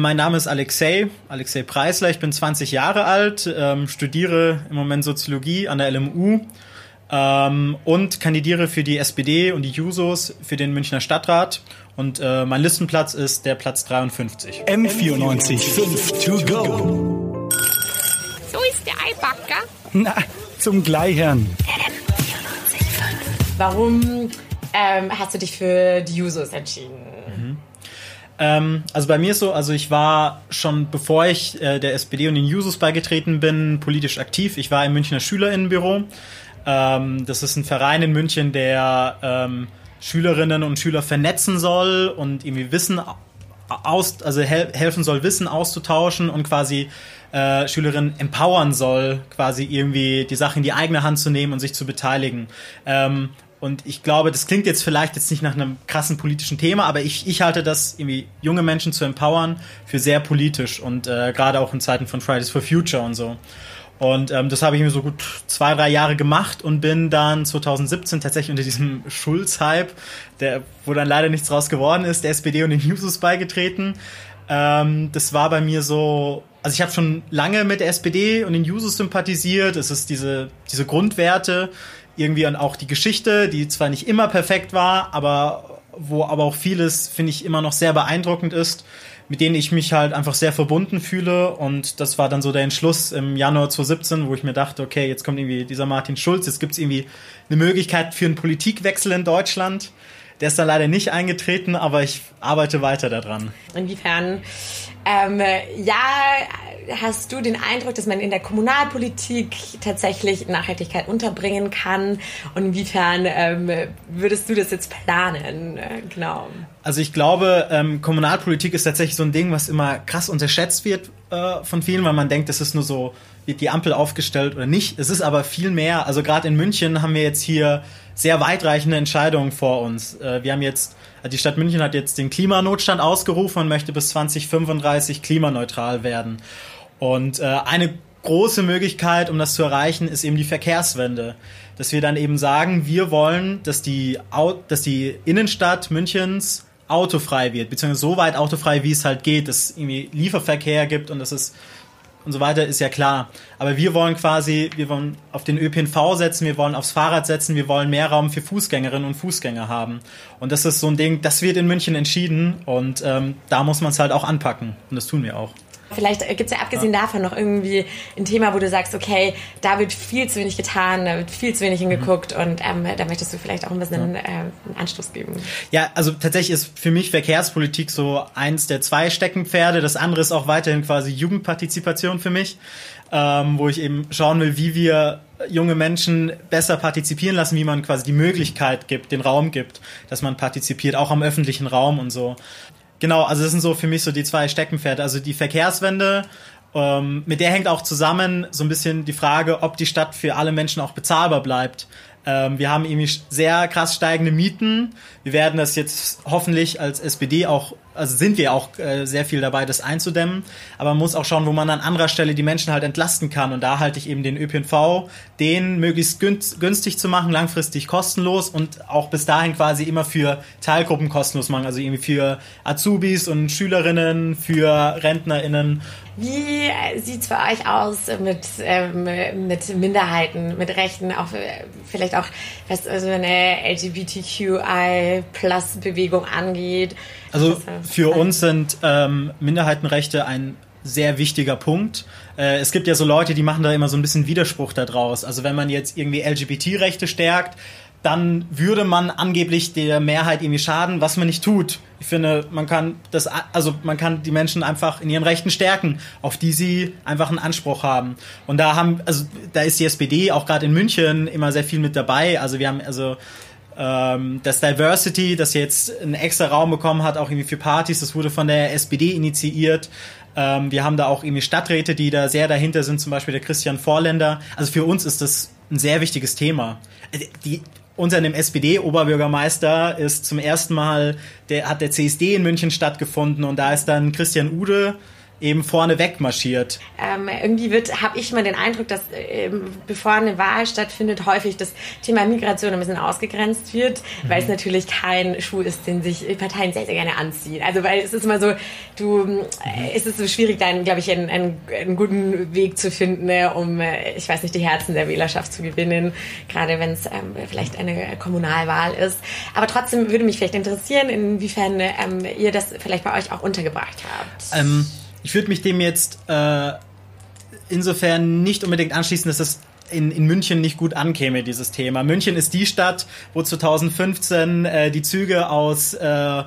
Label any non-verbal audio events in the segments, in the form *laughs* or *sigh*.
mein Name ist Alexei, Alexei Preisler, ich bin 20 Jahre alt, ähm, studiere im Moment Soziologie an der LMU ähm, und kandidiere für die SPD und die Jusos für den Münchner Stadtrat. Und äh, mein Listenplatz ist der Platz 53. M94 5 to go. So ist der Eibacker. Na, zum Gleichern. Warum ähm, hast du dich für die Jusos entschieden? Ähm, also bei mir ist so, also ich war schon bevor ich äh, der SPD und den Jusos beigetreten bin, politisch aktiv. Ich war im Münchner Schülerinnenbüro. Ähm, das ist ein Verein in München, der ähm, Schülerinnen und Schüler vernetzen soll und irgendwie Wissen aus, also hel helfen soll, Wissen auszutauschen und quasi äh, Schülerinnen empowern soll, quasi irgendwie die Sache in die eigene Hand zu nehmen und sich zu beteiligen. Ähm, und ich glaube, das klingt jetzt vielleicht jetzt nicht nach einem krassen politischen Thema, aber ich, ich halte das irgendwie junge Menschen zu empowern für sehr politisch und äh, gerade auch in Zeiten von Fridays for Future und so. Und ähm, das habe ich mir so gut zwei, drei Jahre gemacht und bin dann 2017 tatsächlich unter diesem *laughs* Schulz-Hype, der, wo dann leider nichts draus geworden ist, der SPD und den Jusos beigetreten. Ähm, das war bei mir so, also ich habe schon lange mit der SPD und den Jusos sympathisiert. Es ist diese, diese Grundwerte, irgendwie und auch die Geschichte, die zwar nicht immer perfekt war, aber wo aber auch vieles, finde ich, immer noch sehr beeindruckend ist, mit denen ich mich halt einfach sehr verbunden fühle. Und das war dann so der Entschluss im Januar 2017, wo ich mir dachte, okay, jetzt kommt irgendwie dieser Martin Schulz, jetzt gibt es irgendwie eine Möglichkeit für einen Politikwechsel in Deutschland. Der ist dann leider nicht eingetreten, aber ich arbeite weiter daran. Inwiefern, ähm, ja, hast du den Eindruck, dass man in der Kommunalpolitik tatsächlich Nachhaltigkeit unterbringen kann? Und inwiefern ähm, würdest du das jetzt planen? Äh, genau. Also ich glaube, ähm, Kommunalpolitik ist tatsächlich so ein Ding, was immer krass unterschätzt wird äh, von vielen, weil man denkt, das ist nur so, wird die Ampel aufgestellt oder nicht. Es ist aber viel mehr. Also gerade in München haben wir jetzt hier sehr weitreichende Entscheidungen vor uns. Äh, wir haben jetzt, also die Stadt München hat jetzt den Klimanotstand ausgerufen und möchte bis 2035 klimaneutral werden. Und äh, eine große Möglichkeit, um das zu erreichen, ist eben die Verkehrswende. Dass wir dann eben sagen, wir wollen, dass die, dass die Innenstadt Münchens autofrei wird, beziehungsweise so weit autofrei, wie es halt geht, dass es irgendwie Lieferverkehr gibt und dass es und so weiter, ist ja klar. Aber wir wollen quasi, wir wollen auf den ÖPNV setzen, wir wollen aufs Fahrrad setzen, wir wollen mehr Raum für Fußgängerinnen und Fußgänger haben. Und das ist so ein Ding, das wird in München entschieden und ähm, da muss man es halt auch anpacken. Und das tun wir auch. Vielleicht gibt es ja abgesehen ja. davon noch irgendwie ein Thema, wo du sagst, okay, da wird viel zu wenig getan, da wird viel zu wenig hingeguckt mhm. und ähm, da möchtest du vielleicht auch ein bisschen ja. äh, einen Anstoß geben. Ja, also tatsächlich ist für mich Verkehrspolitik so eins der zwei Steckenpferde. Das andere ist auch weiterhin quasi Jugendpartizipation für mich, ähm, wo ich eben schauen will, wie wir junge Menschen besser partizipieren lassen, wie man quasi die Möglichkeit gibt, den Raum gibt, dass man partizipiert, auch am öffentlichen Raum und so. Genau, also das sind so für mich so die zwei Steckenpferde. Also die Verkehrswende, ähm, mit der hängt auch zusammen so ein bisschen die Frage, ob die Stadt für alle Menschen auch bezahlbar bleibt. Ähm, wir haben irgendwie sehr krass steigende Mieten. Wir werden das jetzt hoffentlich als SPD auch, also sind wir auch äh, sehr viel dabei, das einzudämmen. Aber man muss auch schauen, wo man an anderer Stelle die Menschen halt entlasten kann. Und da halte ich eben den ÖPNV, den möglichst günstig zu machen, langfristig kostenlos und auch bis dahin quasi immer für Teilgruppen kostenlos machen. Also irgendwie für Azubis und Schülerinnen, für RentnerInnen wie äh, sieht es bei euch aus mit, ähm, mit Minderheiten, mit Rechten, auch äh, vielleicht auch, was also eine LGBTQI-Plus-Bewegung angeht? Also für uns sind ähm, Minderheitenrechte ein sehr wichtiger Punkt. Äh, es gibt ja so Leute, die machen da immer so ein bisschen Widerspruch daraus. Also wenn man jetzt irgendwie LGBT-Rechte stärkt, dann würde man angeblich der Mehrheit irgendwie schaden, was man nicht tut. Ich finde, man kann das, also man kann die Menschen einfach in ihren Rechten stärken, auf die sie einfach einen Anspruch haben. Und da haben, also da ist die SPD auch gerade in München immer sehr viel mit dabei. Also wir haben also ähm, das Diversity, das jetzt einen extra Raum bekommen hat, auch irgendwie für Partys, das wurde von der SPD initiiert. Ähm, wir haben da auch irgendwie Stadträte, die da sehr dahinter sind, zum Beispiel der Christian Vorländer. Also für uns ist das ein sehr wichtiges Thema. Äh, die, unter SPD-Oberbürgermeister ist zum ersten Mal, der hat der CSD in München stattgefunden und da ist dann Christian Ude eben vorne wegmarschiert. Ähm, irgendwie wird, habe ich mal den Eindruck, dass ähm, bevor eine Wahl stattfindet, häufig das Thema Migration ein bisschen ausgegrenzt wird, mhm. weil es natürlich kein Schuh ist, den sich Parteien sehr, sehr gerne anziehen. Also weil es ist immer so, du, mhm. äh, es ist so schwierig, dann, glaube ich, einen, einen, einen, guten Weg zu finden, ne, um, äh, ich weiß nicht, die Herzen der Wählerschaft zu gewinnen, gerade wenn es ähm, vielleicht eine Kommunalwahl ist. Aber trotzdem würde mich vielleicht interessieren, inwiefern ähm, ihr das vielleicht bei euch auch untergebracht habt. Ich würde mich dem jetzt äh, insofern nicht unbedingt anschließen, dass das in, in München nicht gut ankäme, dieses Thema. München ist die Stadt, wo 2015 äh, die Züge aus äh,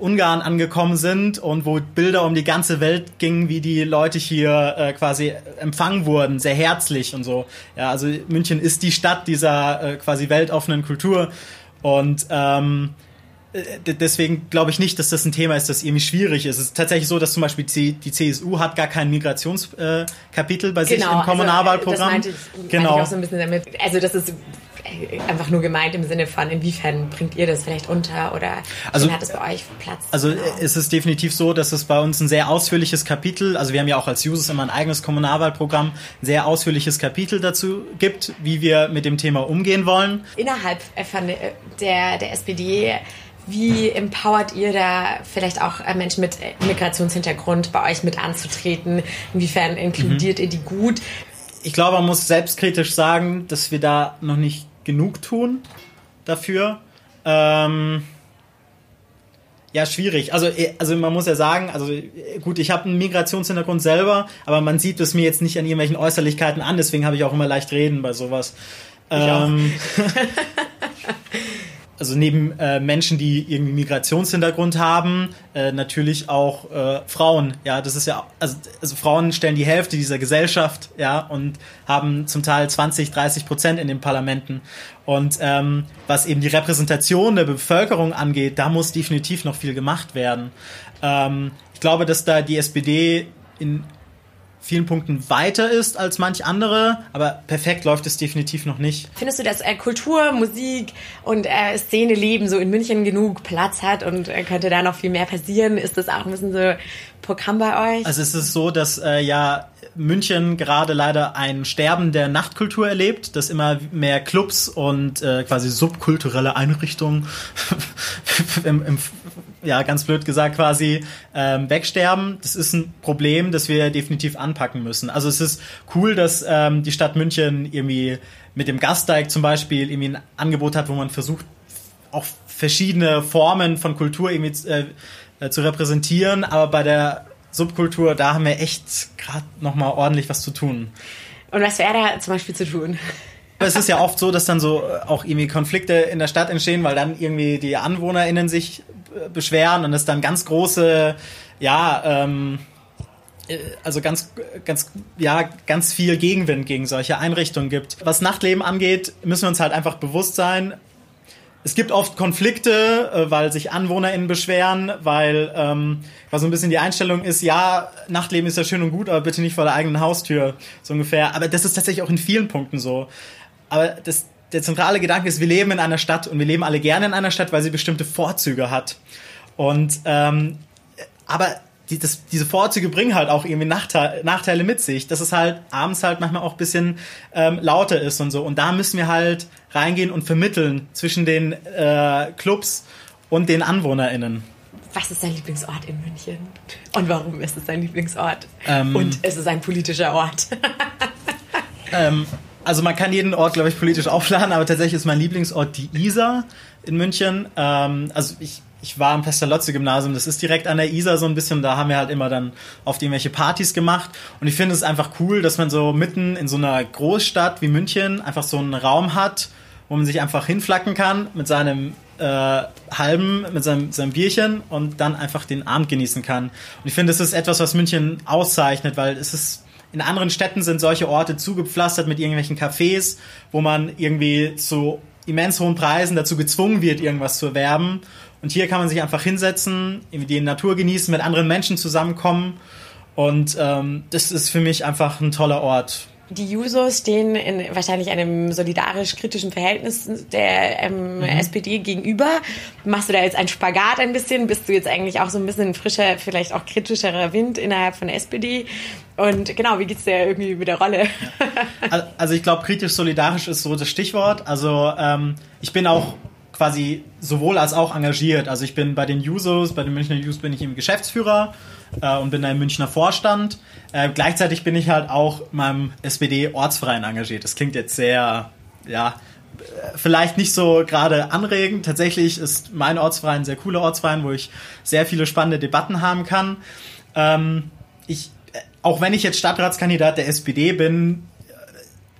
Ungarn angekommen sind und wo Bilder um die ganze Welt gingen, wie die Leute hier äh, quasi empfangen wurden, sehr herzlich und so. Ja, also München ist die Stadt dieser äh, quasi weltoffenen Kultur und ähm, äh, deswegen glaube ich nicht, dass das ein Thema ist, das irgendwie schwierig ist. Es ist tatsächlich so, dass zum Beispiel die CSU hat gar kein Migrationskapitel bei sich genau, im Kommunalwahlprogramm. Also, das meinte ich, genau. Meinte ich auch so ein bisschen damit. Also das ist einfach nur gemeint im Sinne von, inwiefern bringt ihr das vielleicht unter oder also, hat es bei euch Platz? Also genau. es ist definitiv so, dass es bei uns ein sehr ausführliches Kapitel, also wir haben ja auch als Users immer ein eigenes Kommunalwahlprogramm, ein sehr ausführliches Kapitel dazu gibt, wie wir mit dem Thema umgehen wollen. Innerhalb von der, der SPD wie empowert ihr da vielleicht auch äh, Menschen mit äh, Migrationshintergrund bei euch mit anzutreten? Inwiefern inkludiert mhm. ihr die gut? Ich glaube, man muss selbstkritisch sagen, dass wir da noch nicht genug tun dafür. Ähm ja, schwierig. Also, äh, also man muss ja sagen, also gut, ich habe einen Migrationshintergrund selber, aber man sieht es mir jetzt nicht an irgendwelchen Äußerlichkeiten an, deswegen habe ich auch immer leicht reden bei sowas. Ich ähm, *laughs* also neben äh, Menschen, die irgendwie Migrationshintergrund haben, äh, natürlich auch äh, Frauen. Ja, das ist ja, also, also Frauen stellen die Hälfte dieser Gesellschaft, ja, und haben zum Teil 20, 30 Prozent in den Parlamenten. Und ähm, was eben die Repräsentation der Bevölkerung angeht, da muss definitiv noch viel gemacht werden. Ähm, ich glaube, dass da die SPD in vielen Punkten weiter ist als manch andere, aber perfekt läuft es definitiv noch nicht. Findest du, dass äh, Kultur, Musik und äh, Szene leben so in München genug Platz hat und äh, könnte da noch viel mehr passieren? Ist das auch ein bisschen so Programm bei euch? Also es ist so, dass äh, ja München gerade leider ein Sterben der Nachtkultur erlebt, dass immer mehr Clubs und äh, quasi subkulturelle Einrichtungen *laughs* im, im ja, ganz blöd gesagt quasi, ähm, wegsterben. Das ist ein Problem, das wir definitiv anpacken müssen. Also es ist cool, dass ähm, die Stadt München irgendwie mit dem Gasteig zum Beispiel irgendwie ein Angebot hat, wo man versucht, auch verschiedene Formen von Kultur irgendwie äh, äh, zu repräsentieren. Aber bei der Subkultur, da haben wir echt gerade nochmal ordentlich was zu tun. Und was wäre da zum Beispiel zu tun? Es ist ja oft so, dass dann so auch irgendwie Konflikte in der Stadt entstehen, weil dann irgendwie die AnwohnerInnen sich beschweren und es dann ganz große, ja, ähm, äh, also ganz, ganz, ja, ganz viel Gegenwind gegen solche Einrichtungen gibt. Was Nachtleben angeht, müssen wir uns halt einfach bewusst sein. Es gibt oft Konflikte, äh, weil sich AnwohnerInnen beschweren, weil, ähm, weil so ein bisschen die Einstellung ist, ja, Nachtleben ist ja schön und gut, aber bitte nicht vor der eigenen Haustür, so ungefähr. Aber das ist tatsächlich auch in vielen Punkten so. Aber das, der zentrale Gedanke ist, wir leben in einer Stadt und wir leben alle gerne in einer Stadt, weil sie bestimmte Vorzüge hat. Und ähm, aber die, das, diese Vorzüge bringen halt auch irgendwie Nachteile, Nachteile mit sich, dass es halt abends halt manchmal auch ein bisschen ähm, lauter ist und so. Und da müssen wir halt reingehen und vermitteln zwischen den äh, Clubs und den AnwohnerInnen. Was ist dein Lieblingsort in München? Und warum ist es dein Lieblingsort? Ähm, und es ist ein politischer Ort. ähm, also man kann jeden Ort, glaube ich, politisch aufladen, aber tatsächlich ist mein Lieblingsort die Isar in München. Ähm, also ich, ich war am Pestalozzi-Gymnasium, das ist direkt an der Isar so ein bisschen, da haben wir halt immer dann oft irgendwelche Partys gemacht. Und ich finde es einfach cool, dass man so mitten in so einer Großstadt wie München einfach so einen Raum hat, wo man sich einfach hinflacken kann mit seinem äh, halben, mit seinem, seinem Bierchen und dann einfach den Abend genießen kann. Und ich finde, das ist etwas, was München auszeichnet, weil es ist in anderen Städten sind solche Orte zugepflastert mit irgendwelchen Cafés, wo man irgendwie zu immens hohen Preisen dazu gezwungen wird, irgendwas zu erwerben. Und hier kann man sich einfach hinsetzen, irgendwie die Natur genießen, mit anderen Menschen zusammenkommen. Und ähm, das ist für mich einfach ein toller Ort. Die Jusos stehen in wahrscheinlich einem solidarisch-kritischen Verhältnis der ähm, mhm. SPD gegenüber. Machst du da jetzt einen Spagat ein bisschen? Bist du jetzt eigentlich auch so ein bisschen frischer, vielleicht auch kritischerer Wind innerhalb von der SPD? Und genau, wie geht's dir irgendwie mit der Rolle? also ich glaube, kritisch-solidarisch ist so das Stichwort. Also ähm, ich bin auch quasi sowohl als auch engagiert. Also ich bin bei den Jusos, bei den Münchner Jusos bin ich im Geschäftsführer äh, und bin da im Münchner Vorstand. Äh, gleichzeitig bin ich halt auch in meinem SPD-Ortsverein engagiert. Das klingt jetzt sehr, ja, vielleicht nicht so gerade anregend. Tatsächlich ist mein Ortsverein ein sehr cooler Ortsverein, wo ich sehr viele spannende Debatten haben kann. Ähm, ich, äh, auch wenn ich jetzt Stadtratskandidat der SPD bin,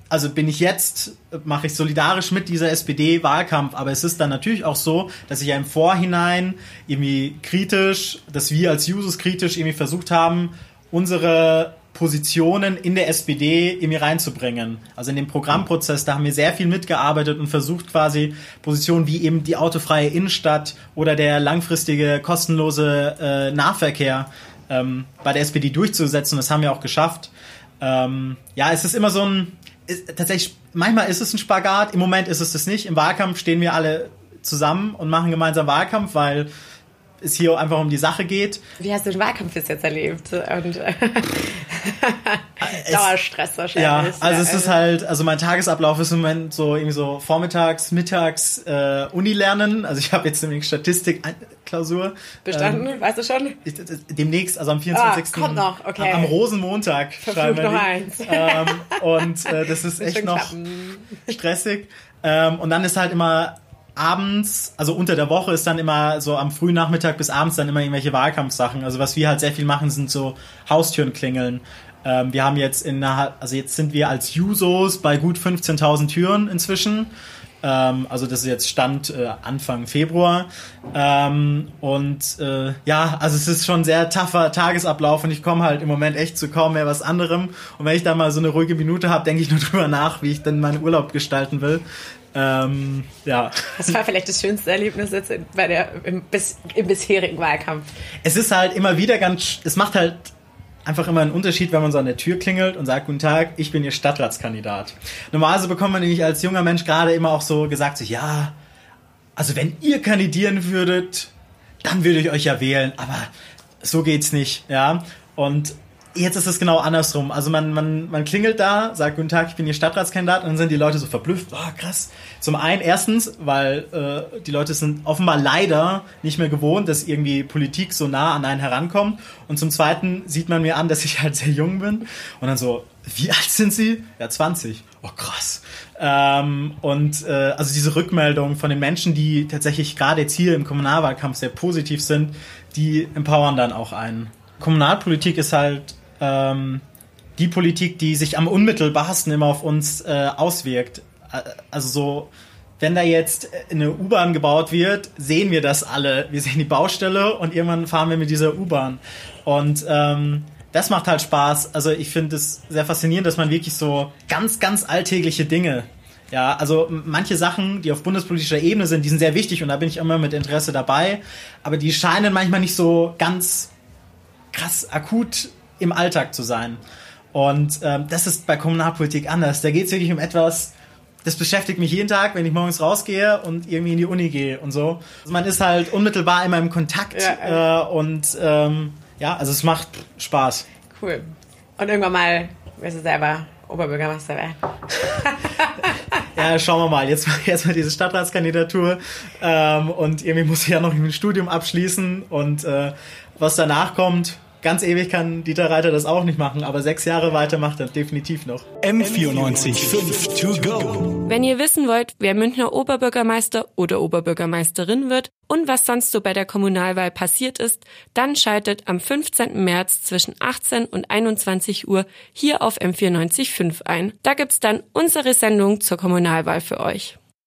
also bin ich jetzt, mache ich solidarisch mit dieser SPD-Wahlkampf, aber es ist dann natürlich auch so, dass ich ja im Vorhinein irgendwie kritisch, dass wir als Jusos kritisch irgendwie versucht haben, unsere Positionen in der SPD irgendwie reinzubringen. Also in dem Programmprozess, da haben wir sehr viel mitgearbeitet und versucht quasi Positionen wie eben die autofreie Innenstadt oder der langfristige kostenlose äh, Nahverkehr ähm, bei der SPD durchzusetzen. Das haben wir auch geschafft. Ähm, ja, es ist immer so ein, ist, tatsächlich, manchmal ist es ein Spagat, im Moment ist es das nicht. Im Wahlkampf stehen wir alle zusammen und machen gemeinsam Wahlkampf, weil es hier einfach um die Sache geht. Wie hast du den Wahlkampf bis jetzt erlebt? Und *laughs* Dauerstress wahrscheinlich. Ja, also es ist halt, also mein Tagesablauf ist im Moment so irgendwie so vormittags, mittags äh, Uni lernen. Also ich *laughs* habe jetzt nämlich Statistik-Klausur. Bestanden, ähm, weißt du schon? Ich, demnächst, also am 24. Ah, kommt noch, okay. Am, am Rosenmontag schreiben wir eins. Ähm, und äh, das *laughs* ist echt noch stressig. Ähm, und dann ist halt immer abends, also unter der Woche ist dann immer so am frühen Nachmittag bis abends dann immer irgendwelche Wahlkampfsachen. Also was wir halt sehr viel machen, sind so Haustüren klingeln. Ähm, wir haben jetzt in, also jetzt sind wir als Jusos bei gut 15.000 Türen inzwischen. Ähm, also das ist jetzt Stand äh, Anfang Februar. Ähm, und äh, ja, also es ist schon sehr tougher Tagesablauf und ich komme halt im Moment echt zu kaum mehr was anderem. Und wenn ich da mal so eine ruhige Minute habe, denke ich nur *laughs* drüber nach, wie ich dann meinen Urlaub gestalten will. Ähm, ja. Was war vielleicht das schönste Erlebnis jetzt bei der, im, bis, im bisherigen Wahlkampf? Es ist halt immer wieder ganz, es macht halt einfach immer einen Unterschied, wenn man so an der Tür klingelt und sagt, guten Tag, ich bin Ihr Stadtratskandidat. Normalerweise bekommt man nämlich als junger Mensch gerade immer auch so gesagt, so, ja, also wenn ihr kandidieren würdet, dann würde ich euch ja wählen, aber so geht's nicht, ja. Und Jetzt ist es genau andersrum. Also man, man, man klingelt da, sagt Guten Tag, ich bin Ihr Stadtratskandidat und dann sind die Leute so verblüfft. Oh, krass. Zum einen erstens, weil äh, die Leute sind offenbar leider nicht mehr gewohnt, dass irgendwie Politik so nah an einen herankommt. Und zum zweiten sieht man mir an, dass ich halt sehr jung bin. Und dann so, wie alt sind Sie? Ja, 20. Oh, krass. Ähm, und äh, also diese Rückmeldung von den Menschen, die tatsächlich gerade jetzt hier im Kommunalwahlkampf sehr positiv sind, die empowern dann auch einen. Kommunalpolitik ist halt ähm, die Politik, die sich am unmittelbarsten immer auf uns äh, auswirkt. Also so, wenn da jetzt eine U-Bahn gebaut wird, sehen wir das alle. Wir sehen die Baustelle und irgendwann fahren wir mit dieser U-Bahn. Und ähm, das macht halt Spaß. Also ich finde es sehr faszinierend, dass man wirklich so ganz, ganz alltägliche Dinge ja, also manche Sachen, die auf bundespolitischer Ebene sind, die sind sehr wichtig und da bin ich immer mit Interesse dabei, aber die scheinen manchmal nicht so ganz krass akut im Alltag zu sein. Und ähm, das ist bei Kommunalpolitik anders. Da geht es wirklich um etwas, das beschäftigt mich jeden Tag, wenn ich morgens rausgehe und irgendwie in die Uni gehe und so. Man ist halt unmittelbar immer im Kontakt ja, äh, und ähm, ja, also es macht Spaß. Cool. Und irgendwann mal wirst du selber Oberbürgermeister werden. *laughs* ja, schauen wir mal. Jetzt, jetzt mal diese Stadtratskandidatur ähm, und irgendwie muss ich ja noch ein Studium abschließen und äh, was danach kommt, Ganz ewig kann Dieter Reiter das auch nicht machen, aber sechs Jahre weiter macht er definitiv noch. M94 5 to go. Wenn ihr wissen wollt, wer Münchner Oberbürgermeister oder Oberbürgermeisterin wird und was sonst so bei der Kommunalwahl passiert ist, dann schaltet am 15. März zwischen 18 und 21 Uhr hier auf M94 5 ein. Da gibt's dann unsere Sendung zur Kommunalwahl für euch.